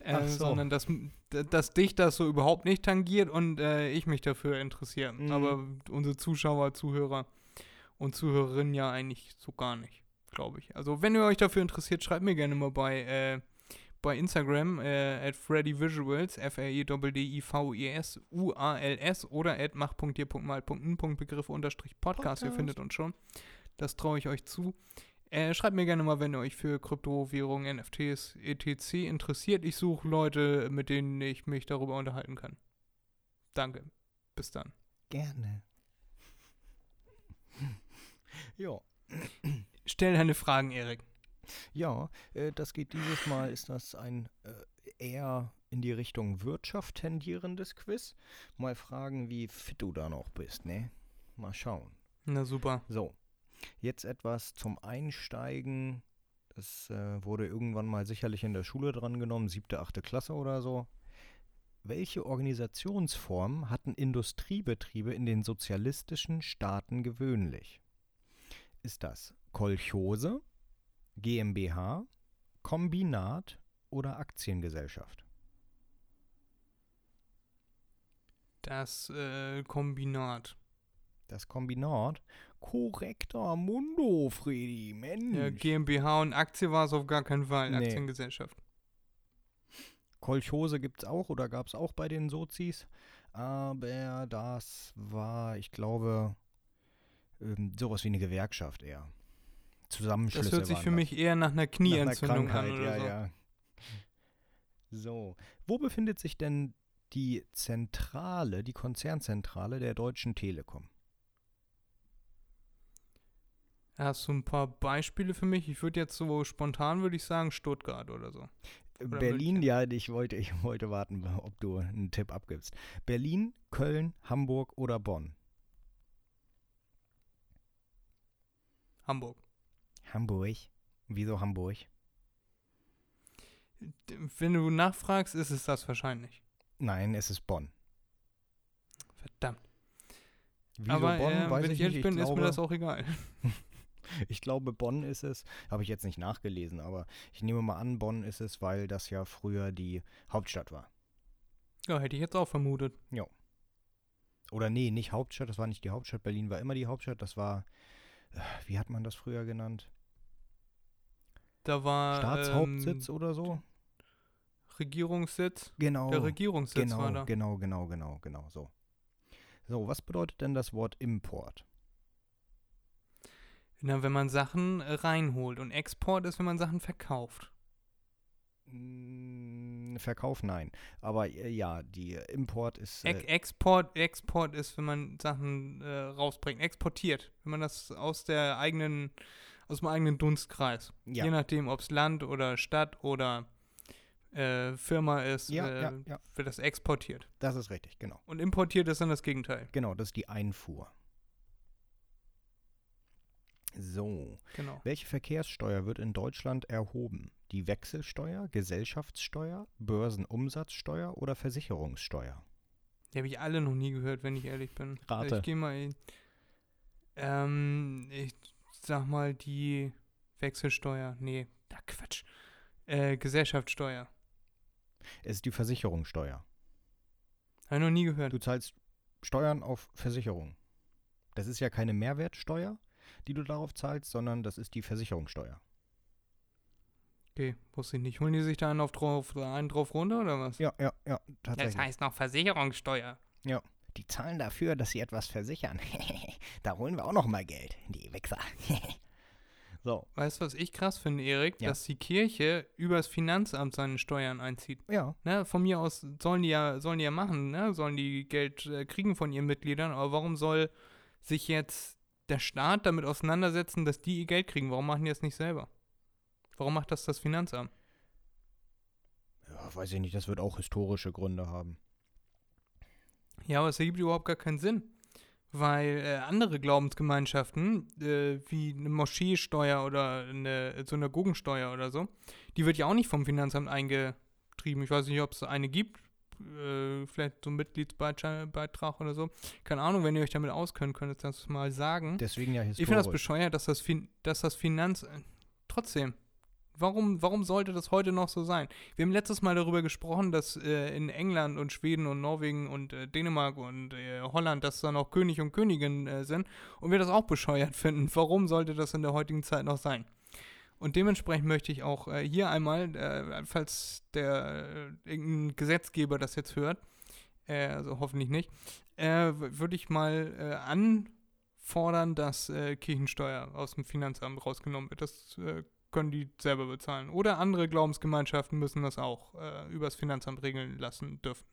äh, so. sondern dass, dass dich das so überhaupt nicht tangiert und äh, ich mich dafür interessiere. Mhm. Aber unsere Zuschauer, Zuhörer und Zuhörerinnen ja eigentlich so gar nicht, glaube ich. Also wenn ihr euch dafür interessiert, schreibt mir gerne mal bei, äh, bei Instagram äh, at freddyvisuals, f r e d d i v i s u a l s oder at mach.dir.mal.n.begriff unterstrich Podcast. Ihr findet uns schon. Das traue ich euch zu. Äh, schreibt mir gerne mal, wenn ihr euch für Kryptowährungen, NFTs, etc. interessiert. Ich suche Leute, mit denen ich mich darüber unterhalten kann. Danke. Bis dann. Gerne. ja. Stell deine Fragen, Erik. Ja, äh, das geht dieses Mal, ist das ein äh, eher in die Richtung Wirtschaft tendierendes Quiz. Mal fragen, wie fit du da noch bist, ne? Mal schauen. Na super. So, jetzt etwas zum Einsteigen. Das äh, wurde irgendwann mal sicherlich in der Schule drangenommen, siebte, achte Klasse oder so. Welche Organisationsform hatten Industriebetriebe in den sozialistischen Staaten gewöhnlich? Ist das Kolchose, GmbH, Kombinat oder Aktiengesellschaft? Das äh, Kombinat. Das Kombinat? Korrekter Mundo, Freddy, Mensch. Ja, GmbH und Aktie war es auf gar keinen Fall. Nee. Aktiengesellschaft. Kolchose gibt es auch oder gab es auch bei den Sozis. Aber das war, ich glaube, ähm, sowas wie eine Gewerkschaft eher. Zusammenschlüsse Das hört sich für das. mich eher nach einer Nach einer Knieentzündung Krankheit, an oder ja, so. ja. So, wo befindet sich denn die Zentrale, die Konzernzentrale der Deutschen Telekom? Hast du ein paar Beispiele für mich? Ich würde jetzt so spontan, würde ich sagen, Stuttgart oder so. Oder Berlin, München? ja, ich wollte, ich wollte warten, ob du einen Tipp abgibst. Berlin, Köln, Hamburg oder Bonn? Hamburg. Hamburg. Wieso Hamburg? Wenn du nachfragst, ist es das wahrscheinlich. Nein, es ist Bonn. Verdammt. Wieso Aber Bonn, äh, weiß wenn ich ich ehrlich nicht. bin, ich ist glaube, mir das auch egal. Ich glaube, Bonn ist es. Habe ich jetzt nicht nachgelesen, aber ich nehme mal an, Bonn ist es, weil das ja früher die Hauptstadt war. Ja, hätte ich jetzt auch vermutet. Oder nee, nicht Hauptstadt, das war nicht die Hauptstadt. Berlin war immer die Hauptstadt. Das war, äh, wie hat man das früher genannt? Da war Staatshauptsitz ähm, oder so? Regierungssitz. Genau. Der Regierungssitz genau, war da. genau, genau, genau, genau, so. So, was bedeutet denn das Wort Import? Na, wenn man Sachen äh, reinholt. Und Export ist, wenn man Sachen verkauft. Mm, Verkauf, nein. Aber äh, ja, die äh, Import ist. Äh, Export, Export ist, wenn man Sachen äh, rausbringt. Exportiert. Wenn man das aus der eigenen, aus dem eigenen Dunstkreis. ja, Je nachdem, ob es Land oder Stadt oder äh, Firma ist, ja, äh, ja, wird das exportiert. das ist richtig, genau. Und importiert ist dann das Gegenteil. Genau, das ist die Einfuhr. So, Genau. welche Verkehrssteuer wird in Deutschland erhoben? Die Wechselsteuer, Gesellschaftssteuer, Börsenumsatzsteuer oder Versicherungssteuer? Die habe ich alle noch nie gehört, wenn ich ehrlich bin. Rate. Ich gehe mal ähm, ich sag mal die Wechselsteuer. Nee, da Quatsch. Äh, Gesellschaftssteuer. Es ist die Versicherungssteuer. Habe ich noch nie gehört. Du zahlst Steuern auf Versicherung. Das ist ja keine Mehrwertsteuer, die du darauf zahlst, sondern das ist die Versicherungssteuer. Okay, wusste ich nicht. Holen die sich da einen, auf drauf, einen drauf runter oder was? Ja, ja, ja, tatsächlich. Das heißt noch Versicherungssteuer. Die zahlen dafür, dass sie etwas versichern. da holen wir auch noch mal Geld, die Wichser. so, Weißt du, was ich krass finde, Erik? Ja. Dass die Kirche übers Finanzamt seine Steuern einzieht. ja, Ne, von mir aus sollen die ja, sollen die ja machen, ne? Sollen die Geld äh, kriegen von ihren Mitgliedern, aber warum soll sich jetzt der Staat damit auseinandersetzen, dass die ihr Geld kriegen? Warum machen die das nicht selber? Warum macht das das Finanzamt? ja, weiß ich nicht, das wird auch historische Gründe haben. Ja, aber es ergibt überhaupt gar keinen Sinn. Weil äh, andere Glaubensgemeinschaften, äh, wie eine Moscheesteuer oder eine Synagogensteuer oder so, die wird ja auch nicht vom Finanzamt eingetrieben. Ich weiß nicht, ob es eine gibt. Äh, vielleicht so ein Mitgliedsbeitrag oder so. Keine Ahnung, wenn ihr euch damit auskennt, könnt ihr das mal sagen. Deswegen ja historisch. Ich finde das bescheuert, dass das, fin dass das Finanz... Trotzdem. Warum, warum sollte das heute noch so sein? Wir haben letztes Mal darüber gesprochen, dass äh, in England und Schweden und Norwegen und äh, Dänemark und äh, Holland, dass da noch König und Königin äh, sind und wir das auch bescheuert finden. Warum sollte das in der heutigen Zeit noch sein? Und dementsprechend möchte ich auch äh, hier einmal, äh, falls der irgendein Gesetzgeber das jetzt hört, also hoffentlich nicht, würde ich mal anfordern, dass Kirchensteuer aus dem Finanzamt rausgenommen wird. Das können die selber bezahlen. Oder andere Glaubensgemeinschaften müssen das auch äh, übers Finanzamt regeln lassen dürfen.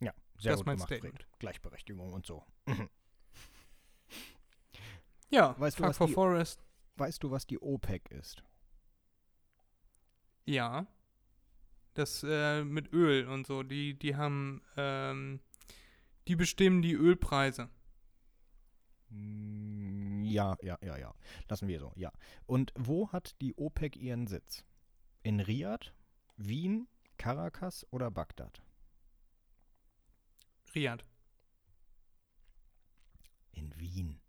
Ja, sehr das ist gut mein gemacht, Statement. Fred. Gleichberechtigung und so. Ja, Weißt du, Fuck was for die- Forest. Weißt du, was die OPEC ist? Ja. Das äh, mit Öl und so, die, die haben, ähm, die bestimmen die Ölpreise. Mm, Ja, ja, ja, ja. Lassen wir so, ja. Und wo hat die OPEC ihren Sitz? In Riad, Wien, Caracas oder Bagdad? Riyadh. In Wien.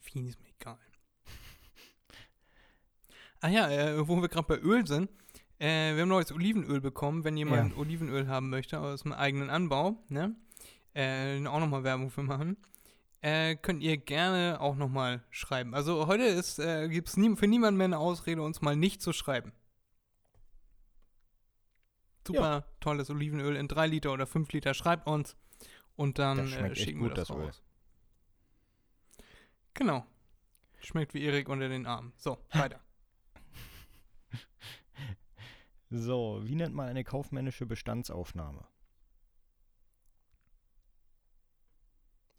Wien ist mir egal. Ah ja, äh, wo wir gerade bei Öl sind. Äh, wir haben neues Olivenöl bekommen. Wenn jemand Olivenöl haben möchte aus dem eigenen Anbau, ne? Äh, auch nochmal Werbung für machen. Äh, könnt ihr gerne auch nochmal schreiben. Also heute ist, äh, gibt es nie, für niemanden mehr eine Ausrede, uns mal nicht zu schreiben. Super tolles Olivenöl in 3 Liter oder 5 Liter. Schreibt uns und dann Das schmeckt äh, schicken gut, wir das, das Öl. raus. Genau. Schmeckt wie Erik unter den Armen. So, weiter. So, wie nennt man eine kaufmännische Bestandsaufnahme?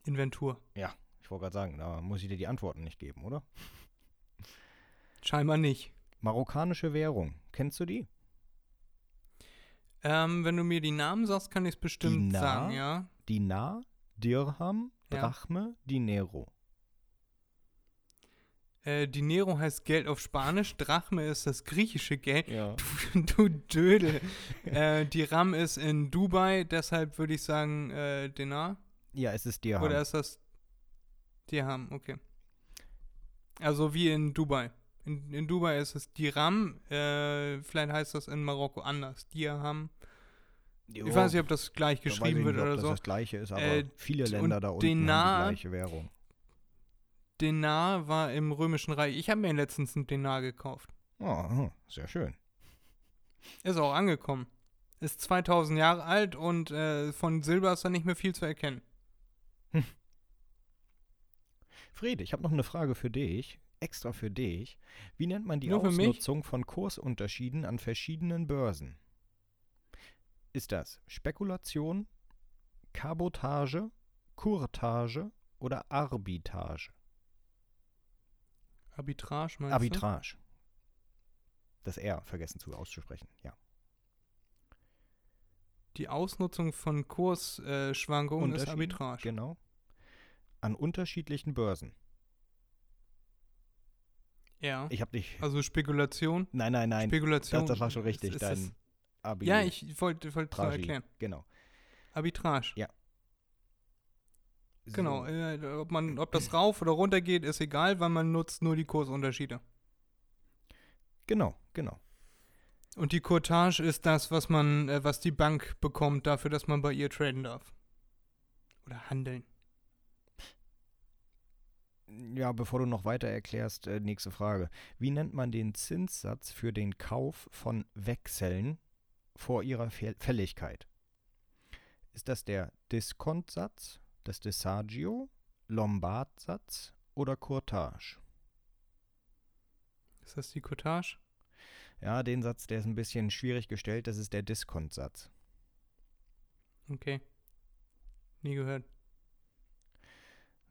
Inventur. Ich wollte gerade sagen, da muss ich dir die Antworten nicht geben, oder? Scheinbar nicht. Marokkanische Währung. Kennst du die? Ähm, wenn du mir die Namen sagst, kann ich es bestimmt Dinar? sagen, ja. Dinar, Dirham, Ja. Drachme, Dinero. Äh, Dinero heißt Geld auf Spanisch, Drachme ist das griechische Geld. Ja. Du Dödel. äh, die RAM ist in Dubai, deshalb würde ich sagen äh, Dinar. Ja, es ist Dirham. Oder ist das Dirham, okay. Also wie in Dubai. In, in Dubai ist es Dirham, äh, vielleicht heißt das in Marokko anders. Dirham. Ich weiß nicht, ob das gleich Da geschrieben wird nicht, ob oder das so. das gleiche ist, aber Äh, viele Länder da unten Dinar- haben die gleiche Währung. Dinar war im Römischen Reich. Ich habe mir letztens einen Dinar gekauft. Oh, sehr schön. Ist auch angekommen. Ist 2000 Jahre alt und äh, von Silber ist da nicht mehr viel zu erkennen. Fred, ich habe noch eine Frage für dich, extra für dich. Wie nennt man die Nur? Ausnutzung von Kursunterschieden an verschiedenen Börsen? Ist das Spekulation, Kabotage, Kurtage oder Arbitrage? Arbitrage meinst Arbitrage. Das R vergessen zu auszusprechen, ja. du? Die Ausnutzung von Kursschwankungen ist Unterschieden, Arbitrage. Genau. An unterschiedlichen Börsen. Ja. Ich habe dich. Also Spekulation. Nein, nein, nein. Spekulation. Das, das war schon richtig. ist- ist Dein das- Abi. ja, ich wollte nur Tragi. erklären. Genau. Arbitrage. Genau. So. Äh, ob, man, ob das rauf oder runter geht, ist egal, weil man nutzt nur die Kursunterschiede. Genau, genau. Und die Courtage ist das, was man, äh, was die Bank bekommt dafür, dass man bei ihr traden darf. Oder handeln. Ja, bevor du noch weiter erklärst, äh, nächste Frage. Wie nennt man den Zinssatz für den Kauf von Wechseln vor ihrer Fäll- Fälligkeit? Ist das der Diskontsatz, das Desagio, Lombardsatz oder Courtage? Ist das die Courtage? Ja, den Satz, der ist ein bisschen schwierig gestellt, das ist der Diskontsatz. Okay. Nie gehört.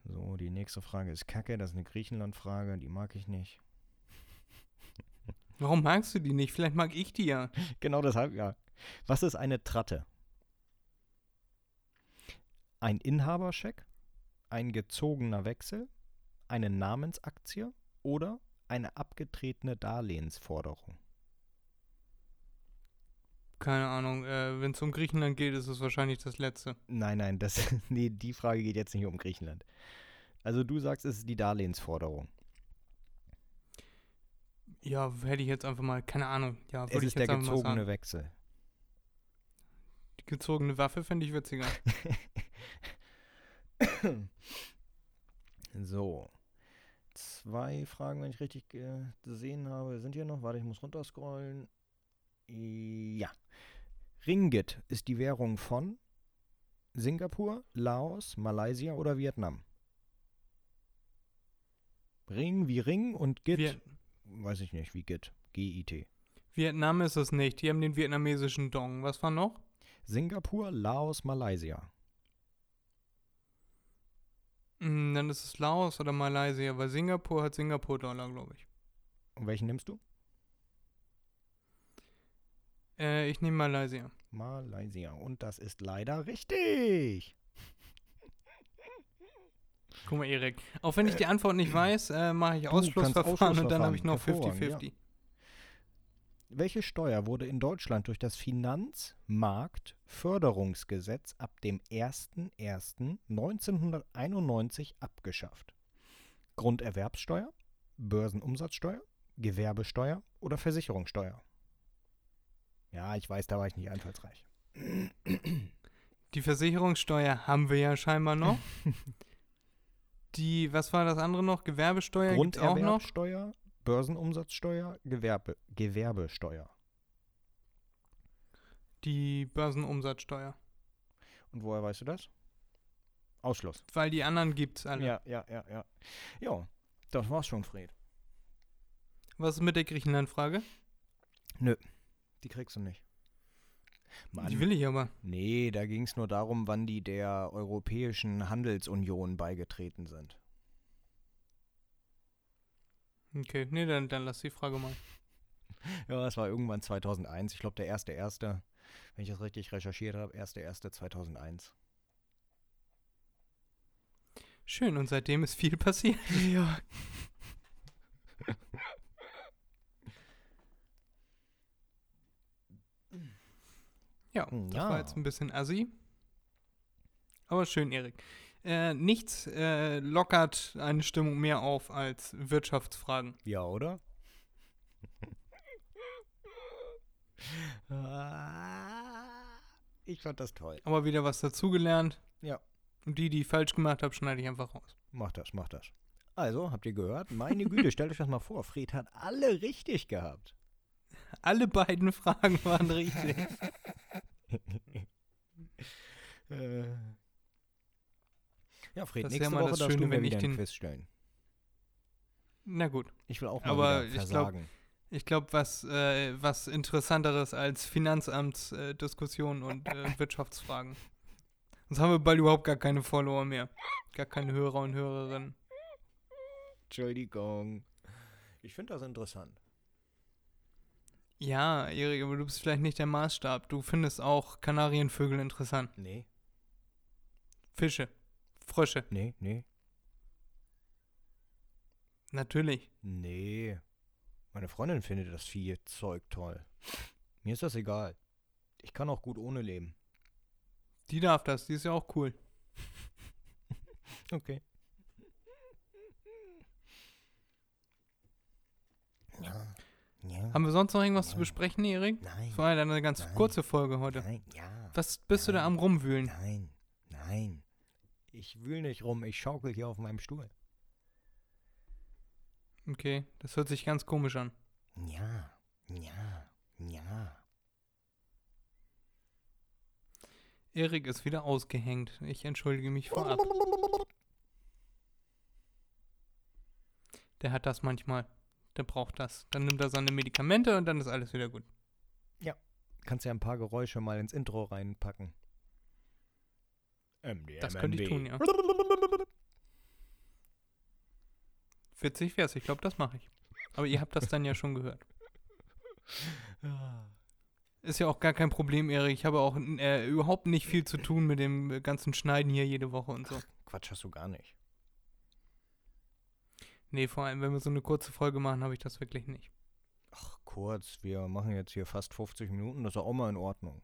So, die nächste Frage ist Kacke, das ist eine Griechenland-Frage, die mag ich nicht. Warum magst du die nicht? Vielleicht mag ich die ja. Genau deshalb, ja. Was ist eine Tratte? Ein Inhaberscheck, ein gezogener Wechsel, eine Namensaktie oder eine abgetretene Darlehensforderung? Keine Ahnung. Äh, Wenn es um Griechenland geht, ist es wahrscheinlich das letzte. Nein, nein, das, nee, die Frage geht jetzt nicht um Griechenland. Also du sagst, es ist die Darlehensforderung. Ja, hätte ich jetzt einfach mal, keine Ahnung. Ja, Es ist der gezogene. Wechsel. Die gezogene Waffe fände ich witziger. so. Zwei Fragen, wenn ich richtig gesehen habe, sind hier noch. Warte, ich muss runterscrollen. Ja. Ringgit ist die Währung von Singapur, Laos, Malaysia oder Vietnam? Ring wie Ring und Git, Viet weiß ich nicht, wie Git. G-I-T. Vietnam ist es nicht. Die haben den vietnamesischen Dong. Was war noch? Singapur, Laos, Malaysia. Hm, dann ist es Laos oder Malaysia, weil Singapur hat Singapur-Dollar, glaube ich. Und welchen nimmst du? Äh, ich nehme Malaysia. Malaysia. Und das ist leider richtig. Guck mal, Erik. Auch wenn ich die Antwort nicht weiß, äh, mache ich Ausschlussverfahren und dann habe ich noch Ausschlussverfahren. 50-50. Welche Steuer wurde in Deutschland durch das Finanzmarktförderungsgesetz ab dem 01.01.1991 abgeschafft? Grunderwerbssteuer, Börsenumsatzsteuer, Gewerbesteuer oder Versicherungssteuer? Ja, ich weiß, da war ich nicht einfallsreich. Die Versicherungssteuer haben wir ja scheinbar noch. Die, was war das andere noch? Gewerbesteuer gibt's auch noch. Grunderwerbsteuer, Börsenumsatzsteuer, Gewerbe, Gewerbesteuer. Die Börsenumsatzsteuer. Und woher weißt du das? Ausschluss. Weil die anderen gibt's alle. Ja, ja, ja, ja. Ja, das war's schon, Fred. Was ist mit der Griechenland-Frage? Die kriegst du nicht. Mann. Die will ich aber. Nee, da ging es nur darum, wann die der Europäischen Handelsunion beigetreten sind. Okay, nee, dann, dann lass die Frage mal. Ja, es war irgendwann 2001. Ich glaube, der erste, erste, wenn ich das richtig recherchiert habe, erste, erste 2001. Schön, und seitdem ist viel passiert. Ja. Ja, Hm, das ja. war jetzt ein bisschen assi. Aber schön, Erik. Äh, nichts äh, lockert eine Stimmung mehr auf als Wirtschaftsfragen. Ja, oder? Ich fand das toll. Aber wieder was dazugelernt. Ja. Und die, die ich falsch gemacht habe, schneide ich einfach raus. Mach das, mach das. Also, habt ihr gehört? Meine Güte, stellt euch das mal vor. Fred hat alle richtig gehabt. Alle beiden Fragen waren richtig. Äh. Ja, Fred, Das nächste Woche das darfst Schöne, du wenn ich den- Quiz stellen. Na gut. Ich will auch mal Aber glaub- versagen. Ich glaube, was, äh, was interessanteres als Finanzamtsdiskussionen und äh, Wirtschaftsfragen. Sonst haben wir bald überhaupt gar keine Follower mehr. Gar keine Hörer und Hörerinnen. Entschuldigung. Ich finde das interessant. Ja, Erik, aber du bist vielleicht nicht der Maßstab. Du findest auch Kanarienvögel interessant. Nee, Fische. Frösche. nee, nee, Natürlich. nee. Meine Freundin findet das Viehzeug toll. Mir ist das egal. Ich kann auch gut ohne leben. Die darf das. Die ist ja auch cool. Okay. Ja. Ja. Haben wir sonst noch irgendwas zu Ja. besprechen, Erik? Nein. Das war ja eine ganz Nein. kurze Folge heute. Nein. Ja. Was bist du da am Rumwühlen? Nein. Nein. Ich wühl nicht rum. Ich schaukel hier auf meinem Stuhl. Okay, das hört sich ganz komisch an. Ja. Ja. Ja. Erik ist wieder ausgehängt. Ich entschuldige mich vorab. Der hat das manchmal. Der braucht das. Dann nimmt er seine Medikamente und dann ist alles wieder gut. Kannst ja ein paar Geräusche mal ins Intro reinpacken. Das könnte ich tun, ja. Witzig wär's. Ich glaube, das mache ich. Aber ihr habt das dann ja schon gehört. Ist ja auch gar kein Problem, Erik. Ich habe auch äh, überhaupt nicht viel zu tun mit dem ganzen Schneiden hier jede Woche und so. Quatsch hast du gar nicht. Nee, vor allem, wenn wir so eine kurze Folge machen, habe ich das wirklich nicht. Ach, kurz. Wir machen jetzt hier fast 50 Minuten. Das ist auch mal in Ordnung.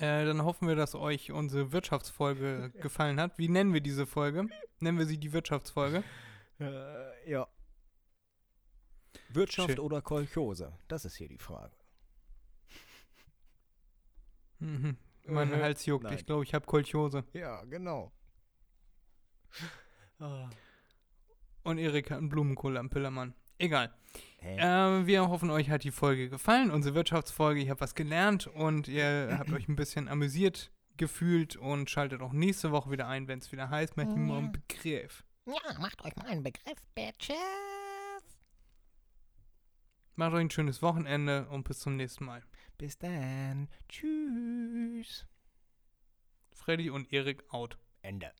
Äh, dann hoffen wir, dass euch unsere Wirtschaftsfolge gefallen hat. Wie nennen wir diese Folge? Nennen wir sie die Wirtschaftsfolge? Äh, ja. Wirtschaft Schön. oder Kolchose? Das ist hier die Frage. Mhm. Mein Mhm. Hals juckt. Nein. Ich glaube, ich habe Kolchose. Ja, genau. Ah. Und Erik hat einen Blumenkohl am Pillermann. Egal. Ähm, wir hoffen, euch hat die Folge gefallen. Unsere Wirtschaftsfolge. Ihr habt was gelernt und ihr habt euch ein bisschen amüsiert gefühlt und schaltet auch nächste Woche wieder ein, wenn es wieder heißt, macht ihr mal einen Begriff. Ja, macht euch mal einen Begriff, Bitches. Macht euch ein schönes Wochenende und bis zum nächsten Mal. Bis dann. Tschüss. Freddy und Erik out. Ende.